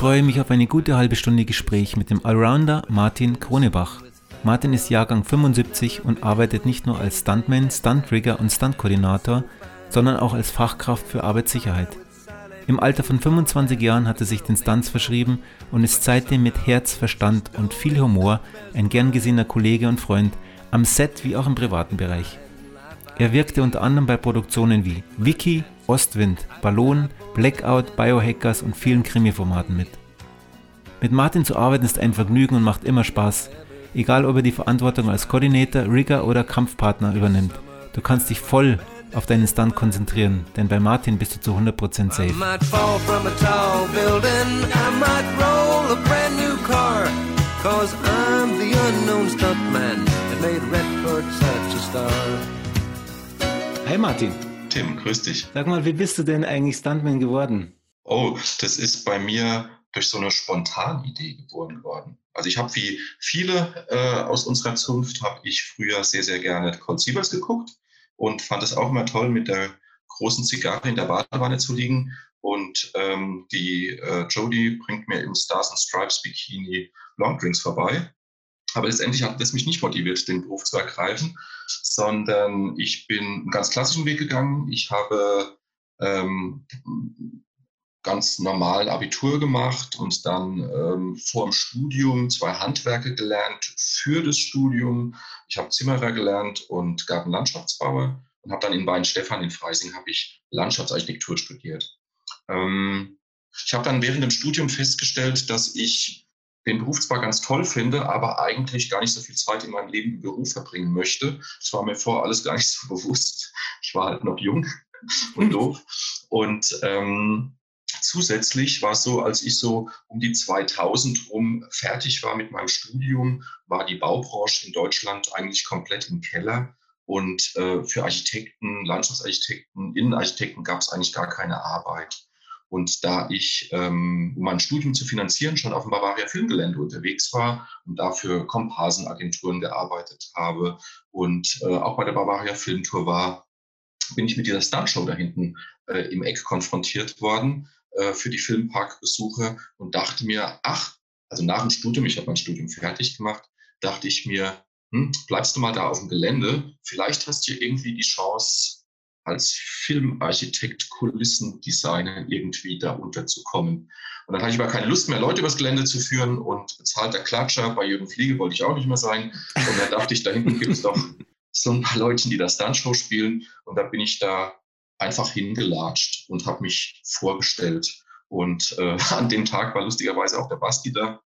freue mich auf eine gute halbe Stunde Gespräch mit dem Allrounder Martin Kronebach. Martin ist Jahrgang 75 und arbeitet nicht nur als Stuntman, Stuntrigger und Stuntkoordinator, sondern auch als Fachkraft für Arbeitssicherheit. Im Alter von 25 Jahren hat er sich den Stunts verschrieben und ist seitdem mit Herz, Verstand und viel Humor ein gern gesehener Kollege und Freund, am Set wie auch im privaten Bereich. Er wirkte unter anderem bei Produktionen wie Wiki, Ostwind, Ballon, Blackout, Biohackers und vielen Krimi-Formaten mit. Mit Martin zu arbeiten ist ein Vergnügen und macht immer Spaß, egal ob er die Verantwortung als Koordinator, Rigger oder Kampfpartner übernimmt. Du kannst dich voll auf deinen Stunt konzentrieren, denn bei Martin bist du zu 100% safe. Hey Martin. Tim, grüß dich. Sag mal, wie bist du denn eigentlich Stuntman geworden? Oh, das ist bei mir durch so eine Spontanidee geboren geworden. Also ich habe wie viele äh, aus unserer Zunft, habe ich früher sehr, sehr gerne Cold Sievers geguckt und fand es auch immer toll, mit der großen Zigarre in der Badewanne zu liegen. Und ähm, die äh, Jodie bringt mir im Stars and Stripes Bikini Longdrinks vorbei. Aber letztendlich hat das mich nicht motiviert, den Beruf zu ergreifen, sondern ich bin einen ganz klassischen Weg gegangen. Ich habe ähm, ganz normal Abitur gemacht und dann ähm, vor dem Studium zwei Handwerke gelernt für das Studium. Ich habe Zimmerer gelernt und Gartenlandschaftsbauer und habe dann in Weinstefan in Freising habe ich Landschaftsarchitektur studiert. Ähm, ich habe dann während dem Studium festgestellt, dass ich den Beruf zwar ganz toll finde, aber eigentlich gar nicht so viel Zeit in meinem Leben im Beruf verbringen möchte. Das war mir vorher alles gar nicht so bewusst. Ich war halt noch jung und doof. Und ähm, zusätzlich war es so, als ich so um die 2000 rum fertig war mit meinem Studium, war die Baubranche in Deutschland eigentlich komplett im Keller. Und äh, für Architekten, Landschaftsarchitekten, Innenarchitekten gab es eigentlich gar keine Arbeit. Und da ich, ähm, um mein Studium zu finanzieren, schon auf dem Bavaria Filmgelände unterwegs war und dafür Komparsenagenturen gearbeitet habe und äh, auch bei der Bavaria Filmtour war, bin ich mit dieser Stuntshow da hinten äh, im Eck konfrontiert worden äh, für die Filmparkbesuche und dachte mir, ach, also nach dem Studium, ich habe mein Studium fertig gemacht, dachte ich mir, hm, bleibst du mal da auf dem Gelände, vielleicht hast du irgendwie die Chance, als Filmarchitekt Kulissendesigner irgendwie da unterzukommen. Und dann hatte ich aber keine Lust mehr, Leute übers Gelände zu führen und bezahlter Klatscher bei Jürgen Fliege wollte ich auch nicht mehr sein. Und dann dachte ich, da hinten gibt es doch so ein paar Leute, die das Stuntshow spielen. Und da bin ich da einfach hingelatscht und habe mich vorgestellt. Und äh, an dem Tag war lustigerweise auch der Basti da.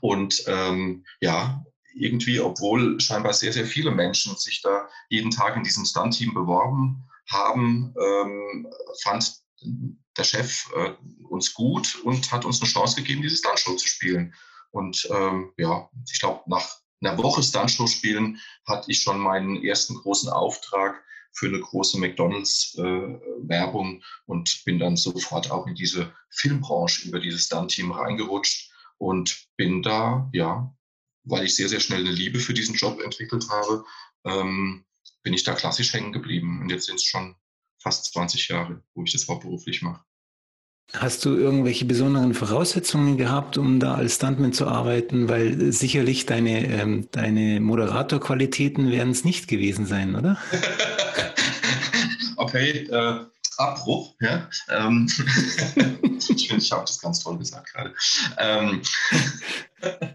Und ähm, ja, irgendwie, obwohl scheinbar sehr, sehr viele Menschen sich da jeden Tag in diesem Stunt-Team beworben haben, ähm, fand der Chef äh, uns gut und hat uns eine Chance gegeben, diese Stuntshow zu spielen. Und ähm, ja, ich glaube, nach einer Woche Stuntshow spielen hatte ich schon meinen ersten großen Auftrag für eine große McDonalds-Werbung äh, und bin dann sofort auch in diese Filmbranche über dieses Stunt-Team reingerutscht und bin da ja weil ich sehr, sehr schnell eine Liebe für diesen Job entwickelt habe, ähm, bin ich da klassisch hängen geblieben. Und jetzt sind es schon fast 20 Jahre, wo ich das hauptberuflich mache. Hast du irgendwelche besonderen Voraussetzungen gehabt, um da als Stuntman zu arbeiten? Weil sicherlich deine, ähm, deine Moderatorqualitäten werden es nicht gewesen sein, oder? okay, äh, Abbruch. Ja? Ähm, ich finde, ich habe das ganz toll gesagt gerade. Ähm,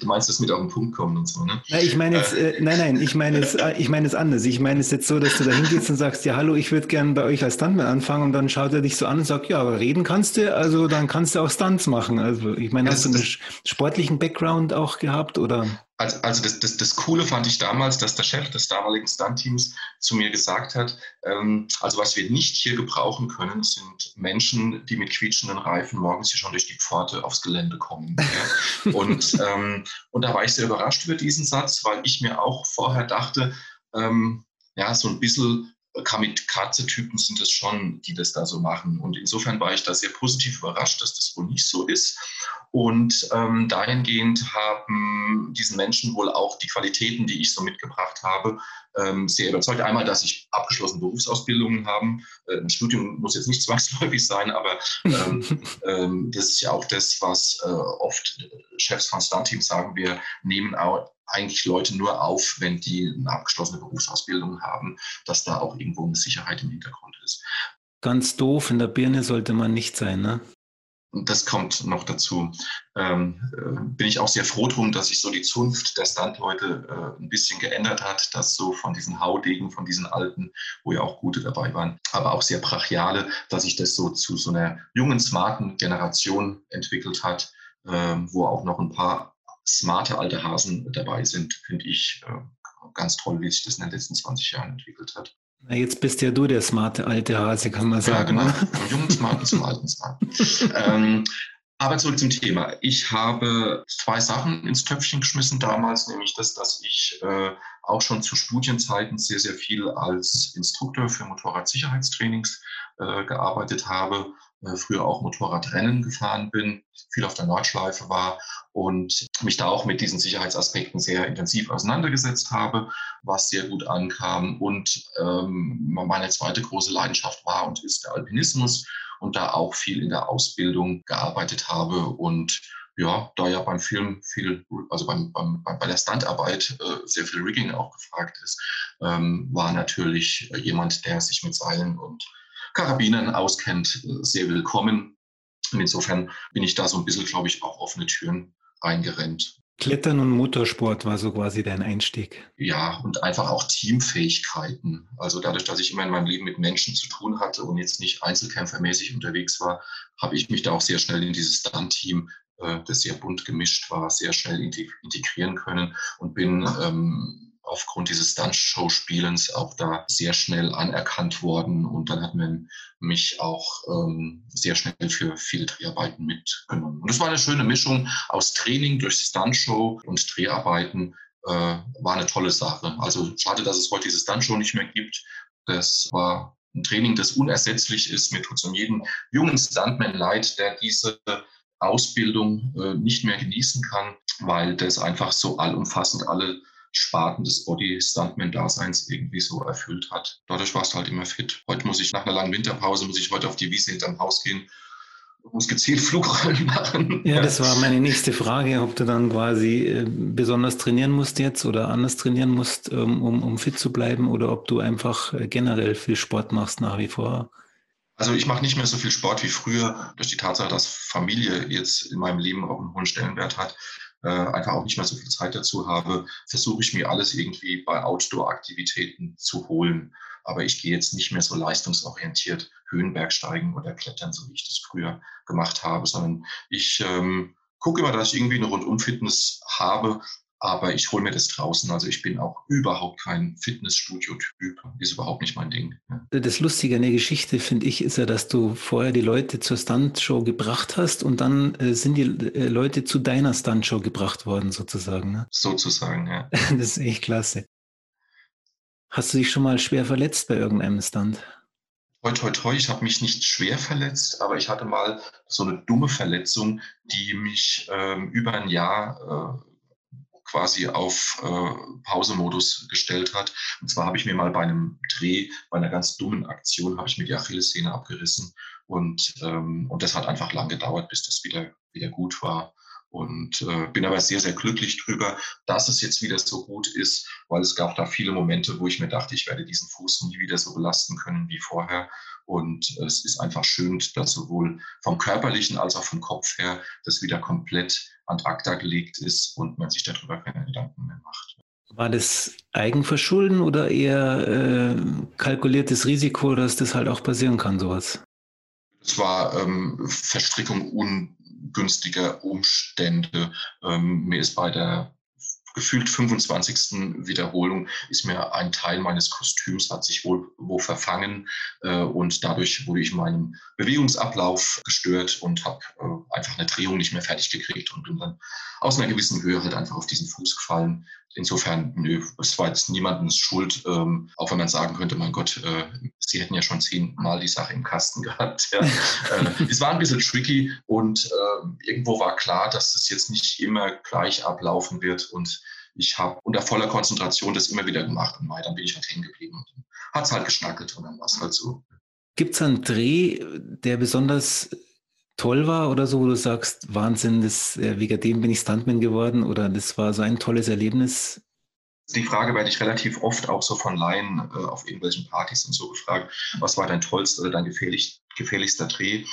du meinst das mit auf den Punkt kommen und so, ne? Nein, ich meine jetzt, äh, nein, nein, ich meine es, äh, ich meine es anders. Ich meine es jetzt so, dass du da hingehst und sagst, ja, hallo, ich würde gerne bei euch als Stuntman anfangen und dann schaut er dich so an und sagt, ja, aber reden kannst du, also dann kannst du auch Stunts machen. Also ich meine, hast du einen sportlichen Background auch gehabt oder? Also, also das, das, das Coole fand ich damals, dass der Chef des damaligen Stunt-Teams zu mir gesagt hat, ähm, also was wir nicht hier gebrauchen können, sind Menschen, die mit quietschenden Reifen morgens hier schon durch die Pforte aufs Gelände kommen. Ja? Und, ähm, und da war ich sehr überrascht über diesen Satz, weil ich mir auch vorher dachte, ähm, ja, so ein bisschen Kamikaze-Typen sind es schon, die das da so machen. Und insofern war ich da sehr positiv überrascht, dass das wohl nicht so ist. Und ähm, dahingehend haben diesen Menschen wohl auch die Qualitäten, die ich so mitgebracht habe, ähm, sehr überzeugt. Einmal, dass ich abgeschlossene Berufsausbildungen habe. Äh, ein Studium muss jetzt nicht zwangsläufig sein, aber ähm, ähm, das ist ja auch das, was äh, oft Chefs von Stunt-Teams sagen. Wir nehmen auch eigentlich Leute nur auf, wenn die eine abgeschlossene Berufsausbildung haben, dass da auch irgendwo eine Sicherheit im Hintergrund ist. Ganz doof, in der Birne sollte man nicht sein, ne? Das kommt noch dazu. Ähm, äh, bin ich auch sehr froh drum, dass sich so die Zunft der Standleute äh, ein bisschen geändert hat, dass so von diesen Haudegen, von diesen alten, wo ja auch gute dabei waren, aber auch sehr brachiale, dass sich das so zu so einer jungen, smarten Generation entwickelt hat, äh, wo auch noch ein paar smarte alte Hasen dabei sind, finde ich äh, ganz toll, wie sich das in den letzten 20 Jahren entwickelt hat. Na, jetzt bist ja du der smarte alte Hase, kann man sagen. Ja, genau. Ne? Vom jungen Smarten zum alten Smarten. ähm, aber zurück zum Thema. Ich habe zwei Sachen ins Töpfchen geschmissen damals, nämlich das, dass ich äh, auch schon zu Studienzeiten sehr, sehr viel als Instruktor für Motorradsicherheitstrainings äh, gearbeitet habe früher auch Motorradrennen gefahren bin, viel auf der Nordschleife war und mich da auch mit diesen Sicherheitsaspekten sehr intensiv auseinandergesetzt habe, was sehr gut ankam. Und ähm, meine zweite große Leidenschaft war und ist der Alpinismus und da auch viel in der Ausbildung gearbeitet habe und ja, da ja beim Film viel, also beim, beim, bei der Standarbeit äh, sehr viel Rigging auch gefragt ist, ähm, war natürlich jemand, der sich mit Seilen und Karabinern auskennt, äh, sehr willkommen. Und insofern bin ich da so ein bisschen, glaube ich, auch offene Türen reingerennt. Klettern und Motorsport war so quasi dein Einstieg. Ja, und einfach auch Teamfähigkeiten. Also dadurch, dass ich immer in meinem Leben mit Menschen zu tun hatte und jetzt nicht einzelkämpfermäßig unterwegs war, habe ich mich da auch sehr schnell in dieses Stunt-Team, äh, das sehr bunt gemischt war, sehr schnell integrieren können und bin ähm, aufgrund dieses Stunt-Show-Spielens auch da sehr schnell anerkannt worden. Und dann hat man mich auch ähm, sehr schnell für viele Dreharbeiten mitgenommen. Und es war eine schöne Mischung aus Training durch Stunt-Show und Dreharbeiten. Äh, war eine tolle Sache. Also schade, dass es heute diese Stunt-Show nicht mehr gibt. Das war ein Training, das unersetzlich ist. Mir tut es um jeden jungen Stuntman leid, der diese Ausbildung äh, nicht mehr genießen kann, weil das einfach so allumfassend alle Sparten des Body-Stuntman-Daseins irgendwie so erfüllt hat. Dadurch warst du halt immer fit. Heute muss ich nach einer langen Winterpause, muss ich heute auf die Wiese hinterm Haus gehen muss gezielt Flugrollen machen. Ja, das war meine nächste Frage, ob du dann quasi äh, besonders trainieren musst jetzt oder anders trainieren musst, ähm, um, um fit zu bleiben oder ob du einfach äh, generell viel Sport machst nach wie vor. Also ich mache nicht mehr so viel Sport wie früher, durch die Tatsache, dass Familie jetzt in meinem Leben auch einen hohen Stellenwert hat äh, einfach auch nicht mehr so viel Zeit dazu habe, versuche ich mir alles irgendwie bei Outdoor-Aktivitäten zu holen. Aber ich gehe jetzt nicht mehr so leistungsorientiert Höhenbergsteigen oder klettern, so wie ich das früher gemacht habe, sondern ich ähm, gucke immer, dass ich irgendwie eine Rundum-Fitness habe, aber ich hole mir das draußen. Also ich bin auch überhaupt kein Fitnessstudio-Typ. Ist überhaupt nicht mein Ding. Das Lustige an der Geschichte, finde ich, ist ja, dass du vorher die Leute zur Stuntshow gebracht hast und dann äh, sind die äh, Leute zu deiner Stuntshow gebracht worden, sozusagen. Ne? Sozusagen, ja. das ist echt klasse. Hast du dich schon mal schwer verletzt bei irgendeinem Stunt? Toi, toi, toi, ich habe mich nicht schwer verletzt, aber ich hatte mal so eine dumme Verletzung, die mich ähm, über ein Jahr äh, quasi auf äh, Pausemodus gestellt hat. Und zwar habe ich mir mal bei einem Dreh, bei einer ganz dummen Aktion, habe ich mir die Achillessehne abgerissen. Und, ähm, und das hat einfach lang gedauert, bis das wieder, wieder gut war. Und äh, bin aber sehr, sehr glücklich drüber, dass es jetzt wieder so gut ist, weil es gab da viele Momente, wo ich mir dachte, ich werde diesen Fuß nie wieder so belasten können wie vorher. Und es ist einfach schön, dass sowohl vom körperlichen als auch vom Kopf her das wieder komplett an acta gelegt ist und man sich darüber keine Gedanken mehr macht. War das Eigenverschulden oder eher äh, kalkuliertes Risiko, dass das halt auch passieren kann, sowas? Es war ähm, Verstrickung ungünstiger Umstände. Ähm, mir ist bei der gefühlt 25. Wiederholung ist mir ein Teil meines Kostüms hat sich wohl wo verfangen äh, und dadurch wurde ich in meinem Bewegungsablauf gestört und habe äh, einfach eine Drehung nicht mehr fertig gekriegt und bin dann aus einer gewissen Höhe halt einfach auf diesen Fuß gefallen. Insofern, nö, es war jetzt niemandens Schuld, ähm, auch wenn man sagen könnte, mein Gott, äh, sie hätten ja schon zehnmal die Sache im Kasten gehabt. Ja. äh, es war ein bisschen tricky und äh, irgendwo war klar, dass es jetzt nicht immer gleich ablaufen wird und ich habe unter voller Konzentration das immer wieder gemacht und dann bin ich halt hängen geblieben. Hat es halt geschnackelt und dann war es halt so. Gibt es einen Dreh, der besonders toll war oder so, wo du sagst, Wahnsinn, das, äh, wegen dem bin ich Stuntman geworden oder das war so ein tolles Erlebnis? Die Frage werde ich relativ oft auch so von Laien äh, auf irgendwelchen Partys und so gefragt, was war dein tollster oder dein gefährlich, gefährlichster Dreh?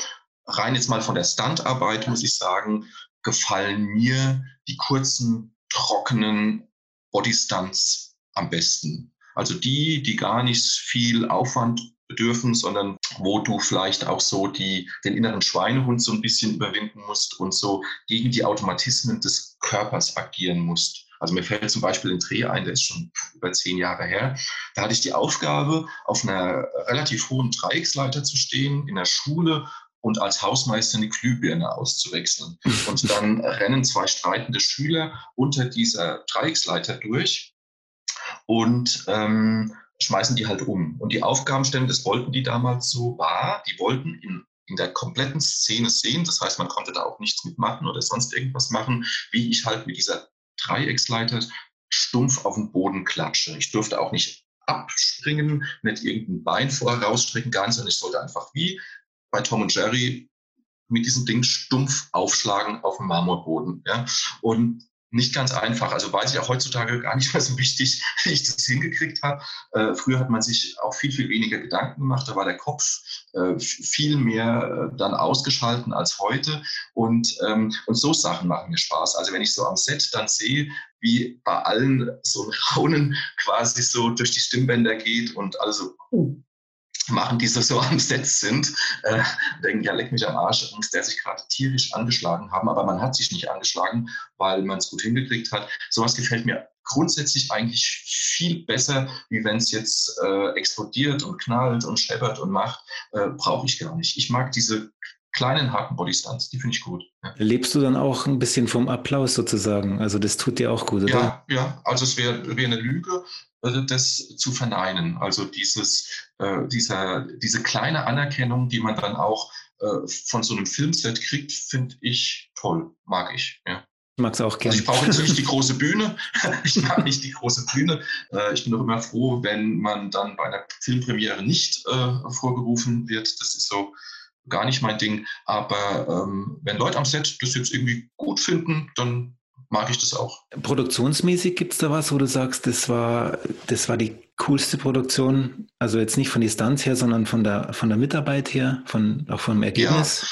Rein jetzt mal von der Stuntarbeit muss ich sagen, gefallen mir die kurzen, trockenen Bodystunts am besten. Also die, die gar nicht viel Aufwand bedürfen, sondern wo du vielleicht auch so die, den inneren Schweinehund so ein bisschen überwinden musst und so gegen die Automatismen des Körpers agieren musst. Also mir fällt zum Beispiel ein Dreh ein, der ist schon über zehn Jahre her. Da hatte ich die Aufgabe, auf einer relativ hohen Dreiecksleiter zu stehen in der Schule und als Hausmeister eine Glühbirne auszuwechseln. Und dann rennen zwei streitende Schüler unter dieser Dreiecksleiter durch und ähm, schmeißen die halt um. Und die Aufgabenstellung, das wollten die damals so, war, die wollten in, in der kompletten Szene sehen, das heißt, man konnte da auch nichts mitmachen oder sonst irgendwas machen, wie ich halt mit dieser Dreiecksleiter stumpf auf den Boden klatsche. Ich durfte auch nicht abspringen, nicht irgendein Bein vorher rausstrecken, gar nicht, sondern ich sollte einfach wie bei Tom und Jerry mit diesem Ding stumpf aufschlagen auf dem Marmorboden. Ja? Und nicht ganz einfach. Also weiß ich auch heutzutage gar nicht mehr so wichtig, wie ich das hingekriegt habe. Äh, früher hat man sich auch viel, viel weniger Gedanken gemacht. Da war der Kopf äh, viel mehr äh, dann ausgeschalten als heute. Und, ähm, und so Sachen machen mir Spaß. Also wenn ich so am Set dann sehe, wie bei allen so ein Raunen quasi so durch die Stimmbänder geht und also, uh, machen, die so am Set sind, äh, denken, ja, leck mich am Arsch, muss der sich gerade tierisch angeschlagen haben, aber man hat sich nicht angeschlagen, weil man es gut hingekriegt hat. Sowas gefällt mir grundsätzlich eigentlich viel besser, wie wenn es jetzt äh, explodiert und knallt und scheppert und macht, äh, brauche ich gar nicht. Ich mag diese kleinen harten Bodystunts, die finde ich gut. Ja. Lebst du dann auch ein bisschen vom Applaus sozusagen? Also das tut dir auch gut, oder? Ja, ja. also es wäre wär eine Lüge, das zu verneinen. Also dieses, äh, dieser, diese kleine Anerkennung, die man dann auch äh, von so einem Filmset kriegt, finde ich toll, mag ich. Ja. Ich mag es auch gerne. Also ich brauche jetzt nicht die große Bühne. ich mag nicht die große Bühne. Äh, ich bin doch immer froh, wenn man dann bei einer Filmpremiere nicht äh, vorgerufen wird. Das ist so gar nicht mein Ding. Aber ähm, wenn Leute am Set das jetzt irgendwie gut finden, dann mag ich das auch. Produktionsmäßig gibt es da was, wo du sagst, das war, das war die coolste Produktion, also jetzt nicht von Distanz her, sondern von der, von der Mitarbeit her, von, auch vom Ergebnis? Ja,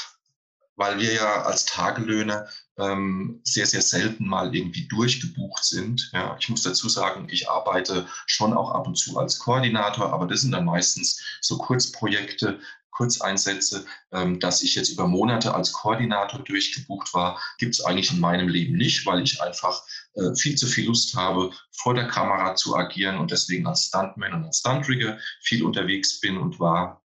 weil wir ja als Tagelöhner ähm, sehr, sehr selten mal irgendwie durchgebucht sind. Ja, ich muss dazu sagen, ich arbeite schon auch ab und zu als Koordinator, aber das sind dann meistens so Kurzprojekte, Kurzeinsätze, ähm, dass ich jetzt über Monate als Koordinator durchgebucht war, gibt es eigentlich in meinem Leben nicht, weil ich einfach äh, viel zu viel Lust habe, vor der Kamera zu agieren und deswegen als Stuntman und als Stuntrigger viel unterwegs bin und war.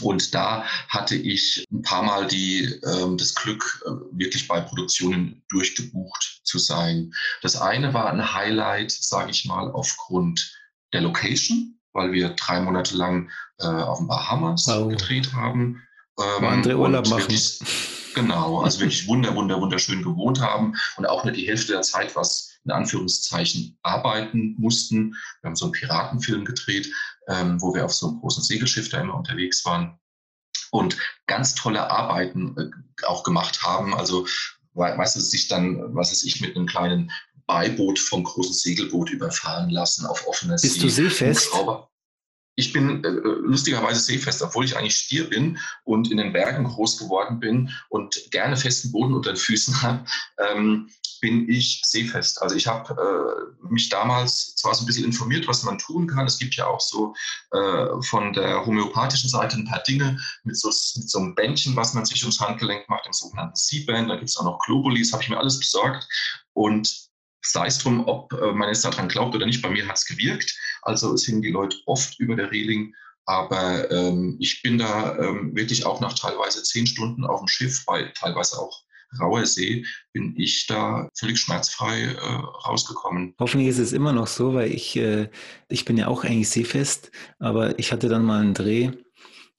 Und da hatte ich ein paar Mal die, äh, das Glück, äh, wirklich bei Produktionen durchgebucht zu sein. Das eine war ein Highlight, sage ich mal, aufgrund der Location, weil wir drei Monate lang äh, auf den Bahamas oh. gedreht haben. Ähm, andere Urlaub machen. Wirklich, genau, also wirklich wunder, wunder, wunderschön gewohnt haben und auch nicht die Hälfte der Zeit was in Anführungszeichen arbeiten mussten. Wir haben so einen Piratenfilm gedreht, ähm, wo wir auf so einem großen Segelschiff da immer unterwegs waren und ganz tolle Arbeiten äh, auch gemacht haben. Also weißt du, sich dann, was weiß ich, mit einem kleinen Beiboot vom großen Segelboot überfahren lassen auf offener See. Bist du seefest? Ich bin äh, lustigerweise seefest, obwohl ich eigentlich Stier bin und in den Bergen groß geworden bin und gerne festen Boden unter den Füßen habe, ähm, bin ich seefest. Also ich habe äh, mich damals zwar so ein bisschen informiert, was man tun kann. Es gibt ja auch so äh, von der homöopathischen Seite ein paar Dinge mit so, mit so einem Bändchen, was man sich ums Handgelenk macht, dem sogenannten C-Band. Da gibt es auch noch Globulis, habe ich mir alles besorgt. Und sei es drum, ob äh, man jetzt daran glaubt oder nicht, bei mir hat es gewirkt. Also es hingen die Leute oft über der Reling. Aber ähm, ich bin da ähm, wirklich auch nach teilweise zehn Stunden auf dem Schiff, bei teilweise auch rauer See, bin ich da völlig schmerzfrei äh, rausgekommen. Hoffentlich ist es immer noch so, weil ich, äh, ich bin ja auch eigentlich seefest, aber ich hatte dann mal einen Dreh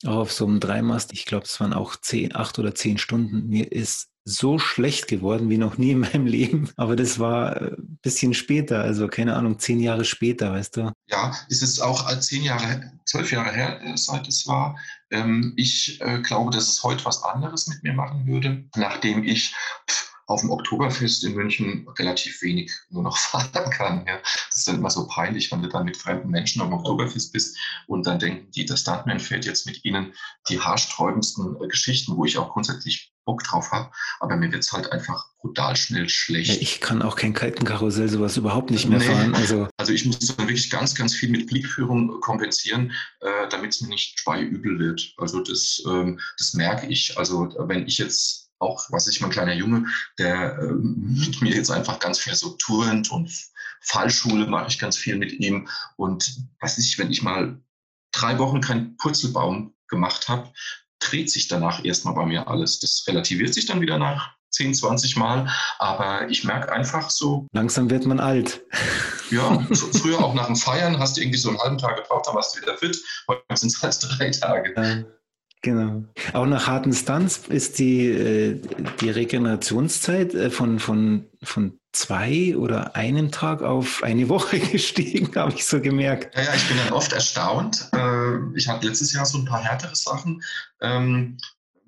auch auf so einem Dreimast. Ich glaube, es waren auch zehn, acht oder zehn Stunden. Mir ist so schlecht geworden wie noch nie in meinem Leben. Aber das war ein äh, bisschen später, also keine Ahnung, zehn Jahre später, weißt du? Ja, es ist auch zehn Jahre, zwölf Jahre her, äh, seit es war. Ähm, ich äh, glaube, dass es heute was anderes mit mir machen würde, nachdem ich auf dem Oktoberfest in München relativ wenig nur noch fahren kann. Ja. Das ist dann immer so peinlich, wenn du dann mit fremden Menschen auf dem Oktoberfest bist und dann denken die, der Stuntman fährt jetzt mit ihnen die haarsträubendsten äh, Geschichten, wo ich auch grundsätzlich Bock drauf habe, aber mir wird es halt einfach brutal schnell schlecht. Ich kann auch kein Kaltenkarussell sowas überhaupt nicht mehr nee. fahren. Also, also ich muss dann wirklich ganz, ganz viel mit Blickführung kompensieren, äh, damit es mir nicht übel wird. Also das, ähm, das merke ich. Also wenn ich jetzt auch, was ich, mein kleiner Junge, der äh, mit mir jetzt einfach ganz viel so turnt und Fallschule mache ich ganz viel mit ihm. Und was ich, wenn ich mal drei Wochen keinen Purzelbaum gemacht habe, dreht sich danach erstmal bei mir alles. Das relativiert sich dann wieder nach 10, 20 Mal, aber ich merke einfach so. Langsam wird man alt. Ja, früher auch nach dem Feiern hast du irgendwie so einen halben Tag gebraucht, dann warst du wieder fit. Heute sind es halt drei Tage. Ja. Genau. Auch nach harten Stunts ist die, äh, die Regenerationszeit äh, von, von, von zwei oder einem Tag auf eine Woche gestiegen, habe ich so gemerkt. Ja, ja, ich bin dann oft erstaunt. Äh, ich hatte letztes Jahr so ein paar härtere Sachen. Ähm,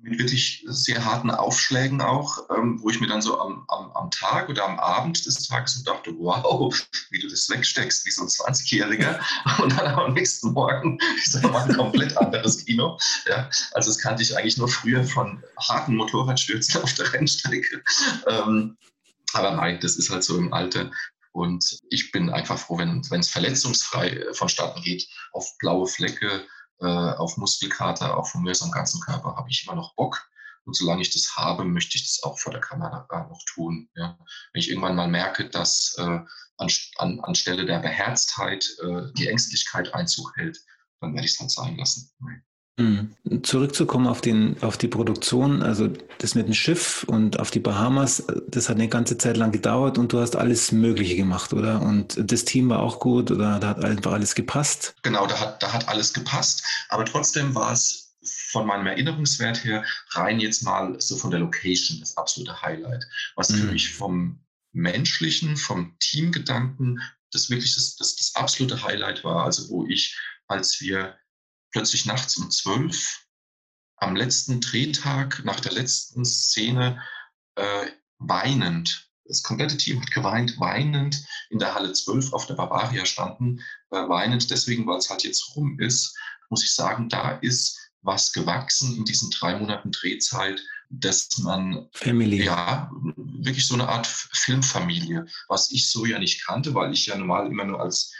mit wirklich sehr harten Aufschlägen auch, ähm, wo ich mir dann so am, am, am, Tag oder am Abend des Tages so dachte, wow, wie du das wegsteckst, wie so ein 20-Jähriger. Und dann am nächsten Morgen ist das mal ein komplett anderes Kino. Ja, also das kannte ich eigentlich nur früher von harten Motorradstürzen auf der Rennstrecke. Ähm, aber nein, das ist halt so im Alter. Und ich bin einfach froh, wenn es verletzungsfrei äh, vonstatten geht, auf blaue Flecke, äh, auf Muskelkater, auch von mir am ganzen Körper, habe ich immer noch Bock. Und solange ich das habe, möchte ich das auch vor der Kamera noch tun. Ja. Wenn ich irgendwann mal merke, dass äh, an, an, anstelle der Beherztheit äh, die Ängstlichkeit Einzug hält, dann werde ich es halt sein lassen. Mhm. Zurückzukommen auf, den, auf die Produktion, also das mit dem Schiff und auf die Bahamas, das hat eine ganze Zeit lang gedauert und du hast alles Mögliche gemacht, oder? Und das Team war auch gut oder da hat einfach alles gepasst? Genau, da hat, da hat alles gepasst, aber trotzdem war es von meinem Erinnerungswert her rein jetzt mal so von der Location das absolute Highlight, was mhm. für mich vom menschlichen, vom Teamgedanken das wirklich das, das, das absolute Highlight war, also wo ich, als wir plötzlich nachts um zwölf am letzten Drehtag, nach der letzten Szene, äh, weinend, das komplette Team hat geweint, weinend in der Halle 12 auf der Bavaria standen, äh, weinend deswegen, weil es halt jetzt rum ist, muss ich sagen, da ist was gewachsen in diesen drei Monaten Drehzeit, dass man Family. ja wirklich so eine Art Filmfamilie, was ich so ja nicht kannte, weil ich ja normal immer nur als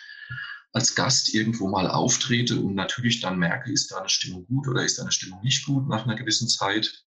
als Gast irgendwo mal auftrete und natürlich dann merke, ist da eine Stimmung gut oder ist da eine Stimmung nicht gut nach einer gewissen Zeit.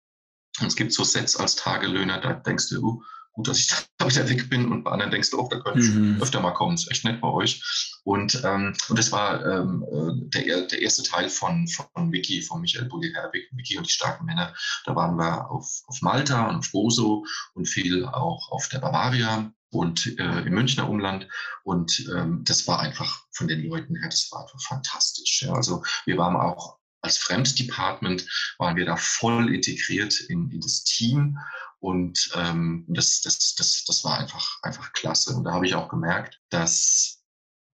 Und es gibt so Sets als Tagelöhner, da denkst du, oh, gut, dass ich da wieder weg bin und bei anderen denkst du, oh, da könnte ich mhm. öfter mal kommen, ist echt nett bei euch. Und, ähm, und das war ähm, äh, der, der erste Teil von, von Vicky, von Michael Bulli-Herbig, Vicky und die starken Männer. Da waren wir auf, auf Malta und auf Boso und viel auch auf der Bavaria und äh, im Münchner Umland. Und ähm, das war einfach von den Leuten her, das war einfach fantastisch. Ja. Also wir waren auch als Fremddepartment, waren wir da voll integriert in, in das Team. Und ähm, das, das, das, das war einfach, einfach klasse. Und da habe ich auch gemerkt, dass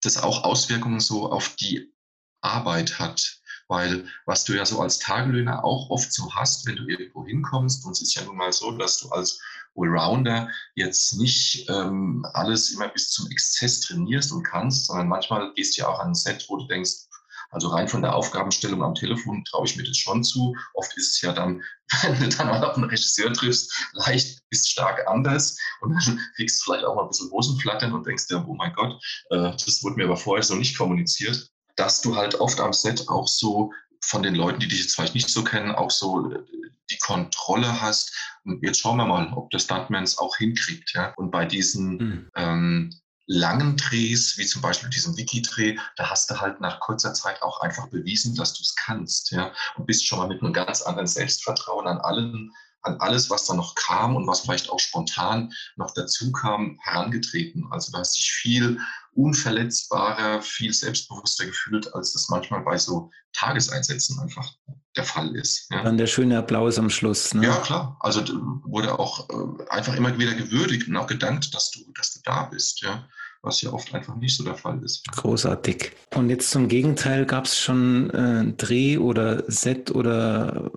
das auch Auswirkungen so auf die Arbeit hat. Weil was du ja so als Tagelöhner auch oft so hast, wenn du irgendwo hinkommst, und es ist ja nun mal so, dass du als Allrounder jetzt nicht ähm, alles immer bis zum Exzess trainierst und kannst, sondern manchmal gehst du ja auch an ein Set, wo du denkst, also rein von der Aufgabenstellung am Telefon traue ich mir das schon zu. Oft ist es ja dann, wenn du dann mal auf einen Regisseur triffst, leicht bis stark anders und dann kriegst du vielleicht auch mal ein bisschen Hosenflattern und denkst dir, oh mein Gott, äh, das wurde mir aber vorher so nicht kommuniziert, dass du halt oft am Set auch so von den Leuten, die dich jetzt vielleicht nicht so kennen, auch so äh, die Kontrolle hast. Und jetzt schauen wir mal, ob der Stuntman es auch hinkriegt. Ja? Und bei diesen mhm. ähm, langen Drehs, wie zum Beispiel diesem Wiki-Dreh, da hast du halt nach kurzer Zeit auch einfach bewiesen, dass du es kannst. Ja? Und bist schon mal mit einem ganz anderen Selbstvertrauen an allen an alles, was da noch kam und was vielleicht auch spontan noch dazu kam, herangetreten. Also da hast dich viel unverletzbarer, viel selbstbewusster gefühlt, als das manchmal bei so Tageseinsätzen einfach der Fall ist. Ja. Dann der schöne Applaus am Schluss. Ne? Ja, klar. Also wurde auch äh, einfach immer wieder gewürdigt und auch gedankt, dass du, dass du da bist. Ja was ja oft einfach nicht so der Fall ist. Großartig. Und jetzt zum Gegenteil, gab es schon äh, Dreh oder Set oder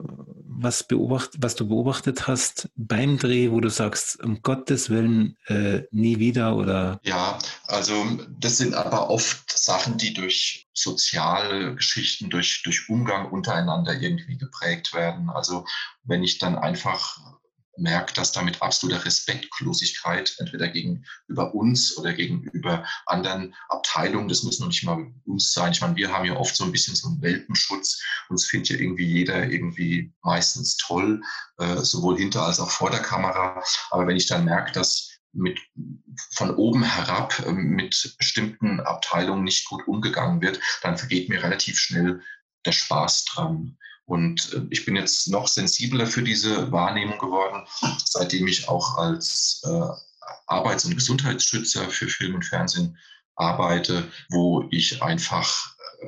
was, beobacht, was du beobachtet hast beim Dreh, wo du sagst, um Gottes Willen äh, nie wieder oder? Ja, also das sind aber oft Sachen, die durch soziale Geschichten, durch, durch Umgang untereinander irgendwie geprägt werden. Also wenn ich dann einfach merkt, dass damit absolute Respektlosigkeit entweder gegenüber uns oder gegenüber anderen Abteilungen, das müssen noch nicht mal uns sein. Ich meine, wir haben ja oft so ein bisschen so einen Welpenschutz. Uns findet ja irgendwie jeder irgendwie meistens toll, äh, sowohl hinter als auch vor der Kamera. Aber wenn ich dann merke, dass mit von oben herab äh, mit bestimmten Abteilungen nicht gut umgegangen wird, dann vergeht mir relativ schnell der Spaß dran. Und äh, ich bin jetzt noch sensibler für diese Wahrnehmung geworden, seitdem ich auch als äh, Arbeits- und Gesundheitsschützer für Film und Fernsehen arbeite, wo ich einfach äh,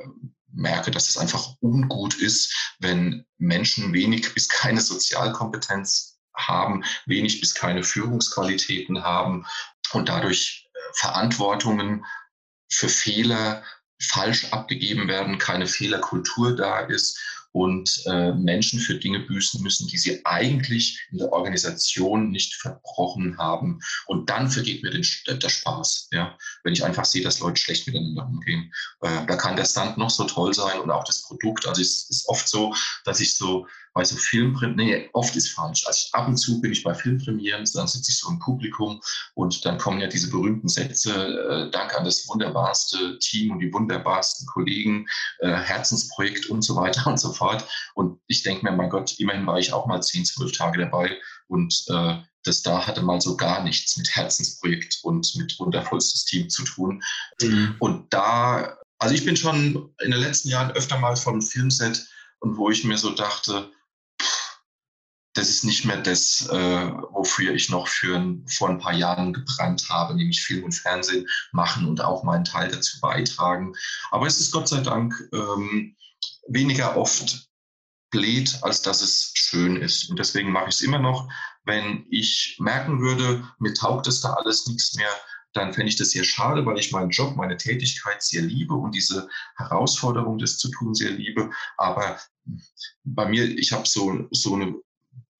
merke, dass es einfach ungut ist, wenn Menschen wenig bis keine Sozialkompetenz haben, wenig bis keine Führungsqualitäten haben und dadurch äh, Verantwortungen für Fehler falsch abgegeben werden, keine Fehlerkultur da ist und äh, Menschen für Dinge büßen müssen, die sie eigentlich in der Organisation nicht verbrochen haben. Und dann vergeht mir den, der Spaß, ja? wenn ich einfach sehe, dass Leute schlecht miteinander umgehen. Äh, da kann der Stand noch so toll sein und auch das Produkt. Also es ist oft so, dass ich so bei so Filmpremieren, nee, oft ist falsch. Also ab und zu bin ich bei Filmpremieren, dann sitze ich so im Publikum und dann kommen ja diese berühmten Sätze, äh, Dank an das wunderbarste Team und die wunderbarsten Kollegen, äh, Herzensprojekt und so weiter und so fort. Und ich denke mir, mein Gott, immerhin war ich auch mal zehn, zwölf Tage dabei und äh, das da hatte mal so gar nichts mit Herzensprojekt und mit wundervollstes Team zu tun. Mhm. Und da, also ich bin schon in den letzten Jahren öfter mal vom Filmset und wo ich mir so dachte, das ist nicht mehr das, äh, wofür ich noch für vor ein paar Jahren gebrannt habe, nämlich Film und Fernsehen machen und auch meinen Teil dazu beitragen. Aber es ist Gott sei Dank ähm, weniger oft blöd, als dass es schön ist. Und deswegen mache ich es immer noch. Wenn ich merken würde, mir taugt es da alles nichts mehr, dann fände ich das sehr schade, weil ich meinen Job, meine Tätigkeit sehr liebe und diese Herausforderung, das zu tun, sehr liebe. Aber bei mir, ich habe so, so eine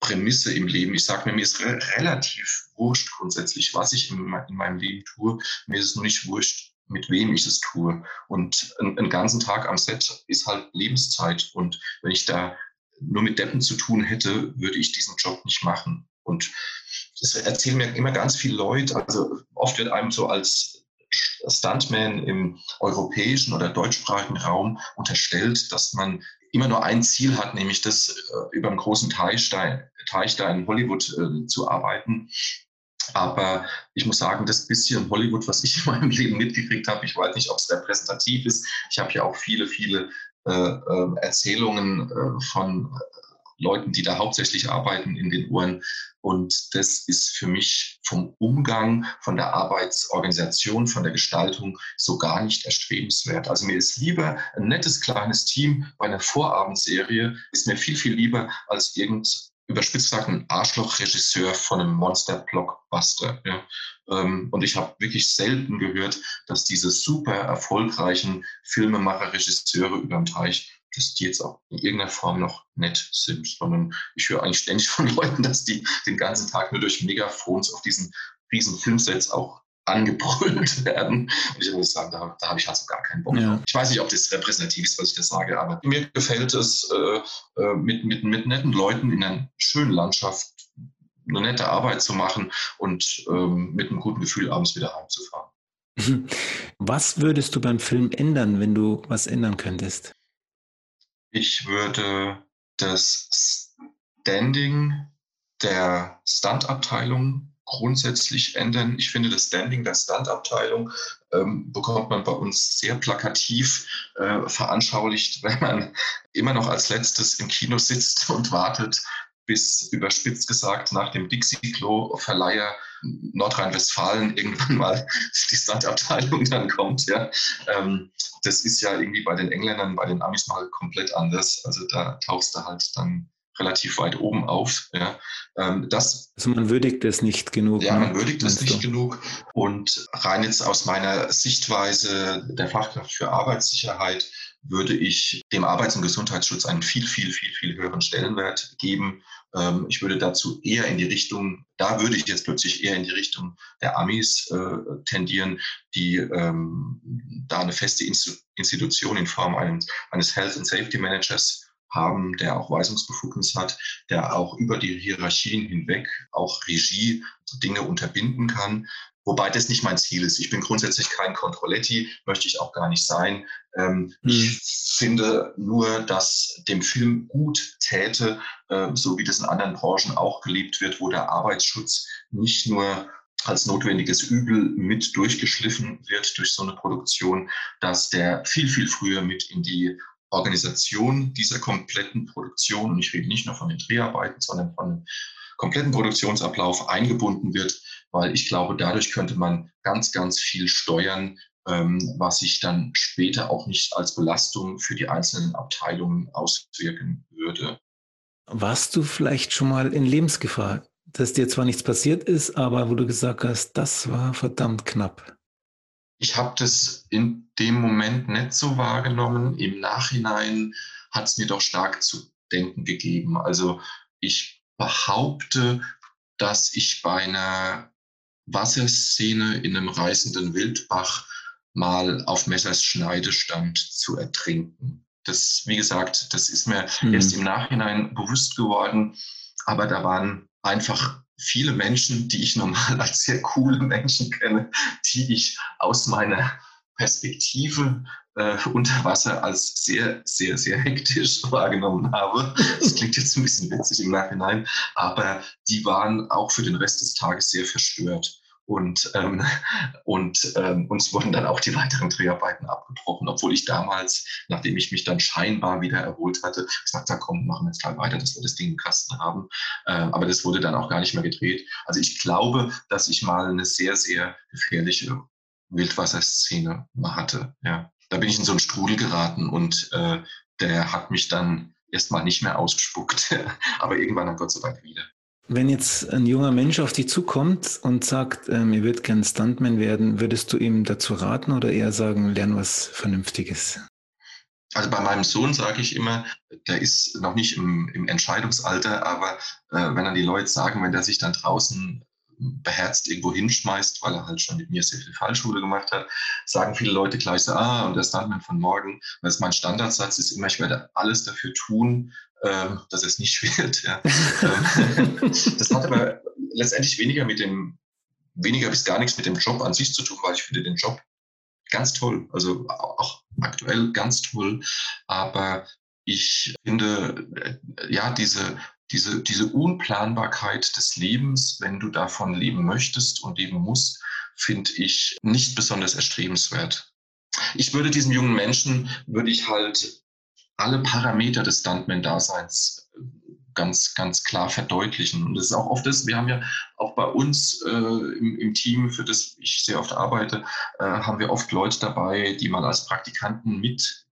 Prämisse im Leben. Ich sage mir, mir ist re relativ wurscht grundsätzlich, was ich in, in, meinem Leben tue. Mir ist es nur nicht wurscht, mit wem ich es tue. Und einen ganzen Tag am Set ist halt Lebenszeit. Und wenn ich da nur mit Deppen zu tun hätte, würde ich diesen Job nicht machen. Und das erzählen mir immer ganz viele Leute. Also oft wird einem so als Stuntman im europäischen oder deutschsprachigen Raum unterstellt, dass man immer nur ein Ziel hat, nämlich das äh, über einen großen Teich da, in Hollywood äh, zu arbeiten. Aber ich muss sagen, das bisschen Hollywood, was ich in meinem Leben mitgekriegt habe, ich weiß nicht, ob es repräsentativ ist. Ich habe ja auch viele, viele äh, äh Erzählungen äh, von Leuten, die da hauptsächlich arbeiten, in den Uhren. Und das ist für mich vom Umgang, von der Arbeitsorganisation, von der Gestaltung so gar nicht erstrebenswert. Also mir ist lieber ein nettes kleines Team bei einer Vorabendserie, ist mir viel, viel lieber als irgend überspitzt gesagt ein Arschloch-Regisseur von einem Monster-Blockbuster. Ja. Ähm, und ich habe wirklich selten gehört, dass diese super erfolgreichen Filmemacher, Regisseure über dem Teich dass die jetzt auch in irgendeiner Form noch nett sind, sondern ich höre eigentlich ständig von Leuten, dass die den ganzen Tag nur durch Megafons auf diesen riesen Filmsets auch angebrüllt werden. Und ich muss sagen, da, da habe ich halt so gar keinen Bock. Ja. Ich weiß nicht, ob das repräsentativ ist, was ich da sage, aber mir gefällt es, äh, äh, mit, mit, mit netten Leuten in einer schönen Landschaft eine nette Arbeit zu machen und ähm, mit einem guten Gefühl abends wieder heimzufahren. Was würdest du beim Film ändern, wenn du was ändern könntest? Ich würde das Standing der Stunt-Abteilung grundsätzlich ändern. Ich finde, das Standing der Stunt-Abteilung ähm, bekommt man bei uns sehr plakativ äh, veranschaulicht, wenn man immer noch als letztes im Kino sitzt und wartet, bis überspitzt gesagt nach dem Dixie-Klo-Verleiher Nordrhein-Westfalen irgendwann mal die Startabteilung dann kommt. Ja. Ähm, das ist ja irgendwie bei den Engländern, bei den Amis mal komplett anders. Also da tauchst du halt dann relativ weit oben auf. Ja. Ähm, das, also man würdigt es nicht genug. Ja, ne? man würdigt es nicht du? genug. Und rein jetzt aus meiner Sichtweise der Fachkraft für Arbeitssicherheit würde ich dem Arbeits- und Gesundheitsschutz einen viel, viel, viel, viel höheren Stellenwert geben. Ähm, ich würde dazu eher in die Richtung, da würde ich jetzt plötzlich eher in die Richtung der Amis äh, tendieren, die ähm, da eine feste Institution in Form eines, eines Health and Safety Managers haben, der auch Weisungsbefugnis hat, der auch über die Hierarchien hinweg auch Regie Dinge unterbinden kann. Wobei das nicht mein Ziel ist. Ich bin grundsätzlich kein Controletti, möchte ich auch gar nicht sein. Ähm, mhm. Ich finde nur, dass dem Film gut täte, äh, so wie das in anderen Branchen auch gelebt wird, wo der Arbeitsschutz nicht nur als notwendiges Übel mit durchgeschliffen wird durch so eine Produktion, dass der viel, viel früher mit in die Organisation dieser kompletten Produktion, und ich rede nicht nur von den Dreharbeiten, sondern von kompletten Produktionsablauf eingebunden wird, weil ich glaube, dadurch könnte man ganz, ganz viel steuern, ähm, was sich dann später auch nicht als Belastung für die einzelnen Abteilungen auswirken würde. Warst du vielleicht schon mal in Lebensgefahr, dass dir zwar nichts passiert ist, aber wo du gesagt hast, das war verdammt knapp? Ich habe das in dem Moment nicht so wahrgenommen. Im Nachhinein hat es mir doch stark zu denken gegeben. Also ich behaupte, dass ich bei einer Wasserszene in einem reißenden Wildbach mal auf Messers Schneide stand zu ertrinken. Das, wie gesagt, das ist mir mhm. erst im Nachhinein bewusst geworden. Aber da waren einfach viele Menschen, die ich normal als sehr coole Menschen kenne, die ich aus meiner Perspektive äh, unter Wasser als sehr, sehr, sehr hektisch wahrgenommen habe. Das klingt jetzt ein bisschen witzig im Nachhinein, aber die waren auch für den Rest des Tages sehr verstört. Und, ähm, und ähm, uns wurden dann auch die weiteren Dreharbeiten abgebrochen, obwohl ich damals, nachdem ich mich dann scheinbar wieder erholt hatte, gesagt habe, komm, machen wir jetzt gleich weiter, dass wir das Ding im Kasten haben. Äh, aber das wurde dann auch gar nicht mehr gedreht. Also ich glaube, dass ich mal eine sehr, sehr gefährliche Wildwasserszene mal hatte. Ja. Da bin ich in so einen Strudel geraten und äh, der hat mich dann erstmal nicht mehr ausgespuckt, aber irgendwann dann Gott sei Dank wieder. Wenn jetzt ein junger Mensch auf dich zukommt und sagt, ähm, ihr würdet gerne Stuntman werden, würdest du ihm dazu raten oder eher sagen, lern was Vernünftiges? Also bei meinem Sohn sage ich immer, der ist noch nicht im, im Entscheidungsalter, aber äh, wenn dann die Leute sagen, wenn der sich dann draußen beherzt irgendwo hinschmeißt, weil er halt schon mit mir sehr viel Fallschule gemacht hat, sagen viele Leute gleich so, ah, und der Stuntman von morgen, das ist mein Standardsatz, ist immer, ich werde alles dafür tun, ähm, dass es nicht wird. Ja. Ähm, das hat aber letztendlich weniger mit dem, weniger bis gar nichts mit dem Job an sich zu tun, weil ich finde den Job ganz toll, also auch aktuell ganz toll, aber ich finde, äh, ja, diese, diese, diese Unplanbarkeit des Lebens, wenn du davon leben möchtest und leben musst, finde ich nicht besonders erstrebenswert. Ich würde diesem jungen Menschen, würde ich halt alle Parameter des Stuntman-Daseins äh, ganz, ganz klar verdeutlichen. Und das ist auch oft das, wir haben ja auch bei uns äh, im, im, Team, für das ich sehr oft arbeite, äh, haben wir oft Leute dabei, die mal als Praktikanten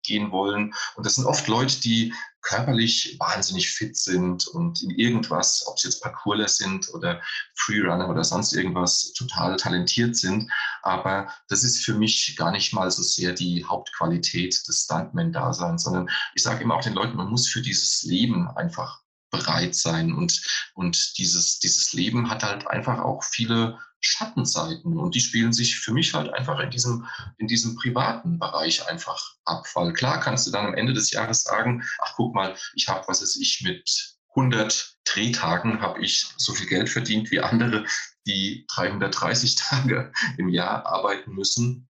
mitgehen wollen. Und das sind oft Leute, die körperlich wahnsinnig fit sind und in irgendwas, ob es jetzt Parkourler sind oder Freerunner oder sonst irgendwas, total talentiert sind. Aber das ist für mich gar nicht mal so sehr die Hauptqualität des Stuntman-Daseins, sondern ich sage immer auch den Leuten, man muss für dieses Leben einfach bereit sein. Und, und dieses, dieses Leben hat halt einfach auch viele Schattenseiten und die spielen sich für mich halt einfach in diesem, in diesem privaten Bereich einfach ab. Weil klar kannst du dann am Ende des Jahres sagen, ach guck mal, ich habe, was ist ich, mit 100 Drehtagen habe ich so viel Geld verdient wie andere, die 330 Tage im Jahr arbeiten müssen.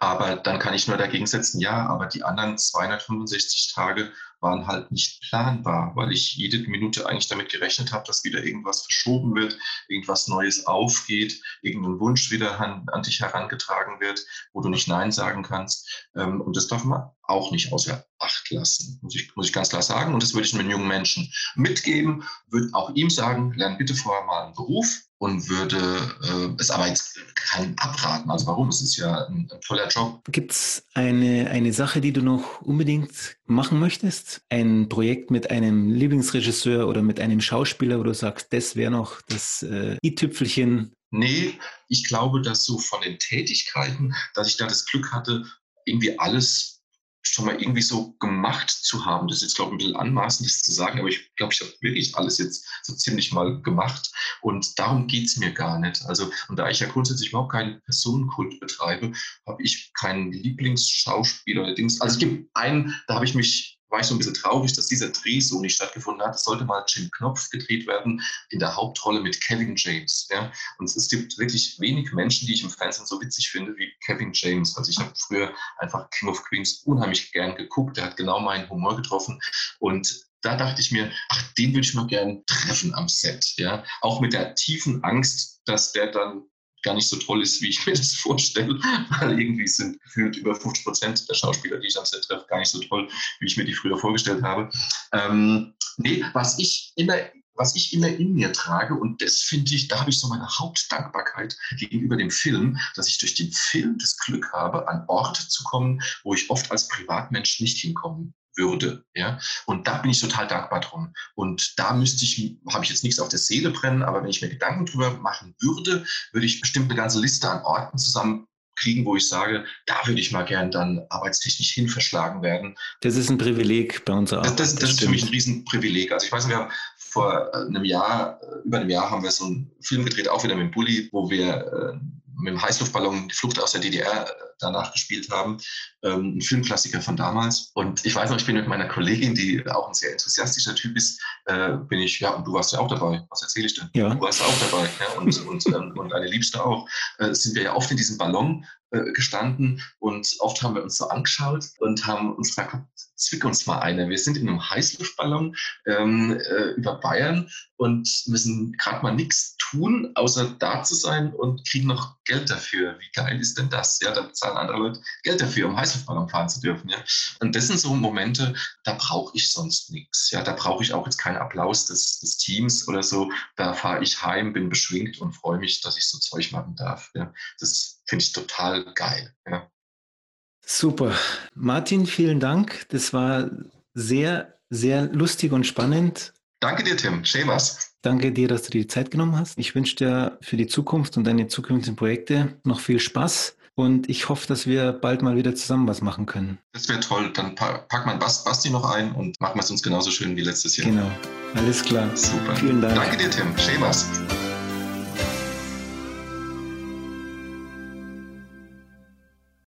Aber dann kann ich nur dagegen setzen, ja, aber die anderen 265 Tage waren halt nicht planbar, weil ich jede Minute eigentlich damit gerechnet habe, dass wieder irgendwas verschoben wird, irgendwas Neues aufgeht, irgendein Wunsch wieder an, an dich herangetragen wird, wo du nicht Nein sagen kannst. Ähm, und das darf man auch nicht außer Acht lassen, muss ich, muss ich ganz klar sagen. Und das würde ich einem jungen Menschen mitgeben, würde auch ihm sagen, lern bitte vorher mal einen Beruf, und würde äh, es aber jetzt keinem abraten. Also warum? Es ist ja ein, ein toller Job. Gibt es eine, eine Sache, die du noch unbedingt machen möchtest? Ein Projekt mit einem Lieblingsregisseur oder mit einem Schauspieler, wo du sagst, das wäre noch das äh, i-Tüpfelchen? Nee, ich glaube, dass so von den Tätigkeiten, dass ich da das Glück hatte, irgendwie alles schon mal irgendwie so gemacht zu haben. Das ist jetzt, glaube ich, ein bisschen anmaßend, das zu sagen, aber ich glaube, ich habe wirklich alles jetzt so ziemlich mal gemacht. Und darum geht es mir gar nicht. Also, und da ich ja grundsätzlich überhaupt keinen Personenkult betreibe, habe ich keinen Lieblingsschauspieler oder Dings. Also es gibt einen, da habe ich mich war ich so ein bisschen traurig, dass dieser Dreh so nicht stattgefunden hat. Es sollte mal Jim Knopf gedreht werden in der Hauptrolle mit Kevin James. Ja? Und es gibt wirklich wenig Menschen, die ich im Fernsehen so witzig finde wie Kevin James. Also ich habe früher einfach King of Queens unheimlich gern geguckt. Der hat genau meinen Humor getroffen. Und da dachte ich mir, ach, den würde ich mal gern treffen am Set. Ja? Auch mit der tiefen Angst, dass der dann gar nicht so toll ist, wie ich mir das vorstelle, weil irgendwie sind gefühlt über 50 Prozent der Schauspieler, die ich am Set treffe, gar nicht so toll, wie ich mir die früher vorgestellt habe. Ähm, nee, was ich immer was ich immer in mir trage, und das finde ich, da habe ich so meine Hauptdankbarkeit gegenüber dem Film, dass ich durch den Film das Glück habe, an Orte zu kommen, wo ich oft als Privatmensch nicht hinkommen würde. Ja? Und da bin ich total dankbar drum. Und da müsste ich, habe ich jetzt nichts auf der Seele brennen, aber wenn ich mir Gedanken drüber machen würde, würde ich bestimmt eine ganze Liste an Orten zusammen kriegen, wo ich sage, da würde ich mal gern dann arbeitstechnisch hin verschlagen werden. Das ist ein Privileg bei unserer Arbeit. Das, das, das ist für mich ein Riesenprivileg. Also ich weiß, wir haben vor einem Jahr, äh, über einem Jahr haben wir so einen Film gedreht, auch wieder mit dem Bulli, wo wir äh, mit dem Heißluftballon die Flucht aus der DDR äh, danach gespielt haben. Ähm, ein Filmklassiker von damals. Und ich weiß noch, ich bin mit meiner Kollegin, die auch ein sehr enthusiastischer Typ ist, äh, bin ich, ja, und du warst ja auch dabei. Was erzähle ich denn? Ja. Du warst auch dabei. Ja, und, und, ähm, und eine Liebste auch. Äh, sind wir ja oft in diesem Ballon äh, gestanden und oft haben wir uns so angeschaut und haben uns gesagt, zwick uns mal eine. Wir sind in einem Heißluftballon ähm, äh, über Bayern und müssen gerade mal nichts tun, außer da zu sein und kriegen noch Geld dafür. Wie geil ist denn das? Ja, da bezahlen andere Leute Geld dafür, um Heißluftballon fahren zu dürfen. Ja? Und das sind so Momente, da brauche ich sonst nichts. Ja, da brauche ich auch jetzt keinen Applaus des, des Teams oder so. Da fahre ich heim, bin beschwingt und freue mich, dass ich so Zeug machen darf. Ja? Das finde ich total geil. Ja. Super. Martin, vielen Dank. Das war sehr, sehr lustig und spannend. Danke dir, Tim. Schön was. Danke dir, dass du dir die Zeit genommen hast. Ich wünsche dir für die Zukunft und deine zukünftigen Projekte noch viel Spaß. Und ich hoffe, dass wir bald mal wieder zusammen was machen können. Das wäre toll. Dann pack mal Basti noch ein und machen wir es uns genauso schön wie letztes Jahr. Genau. Alles klar. Super. Vielen Dank. Danke dir, Tim. Schön was.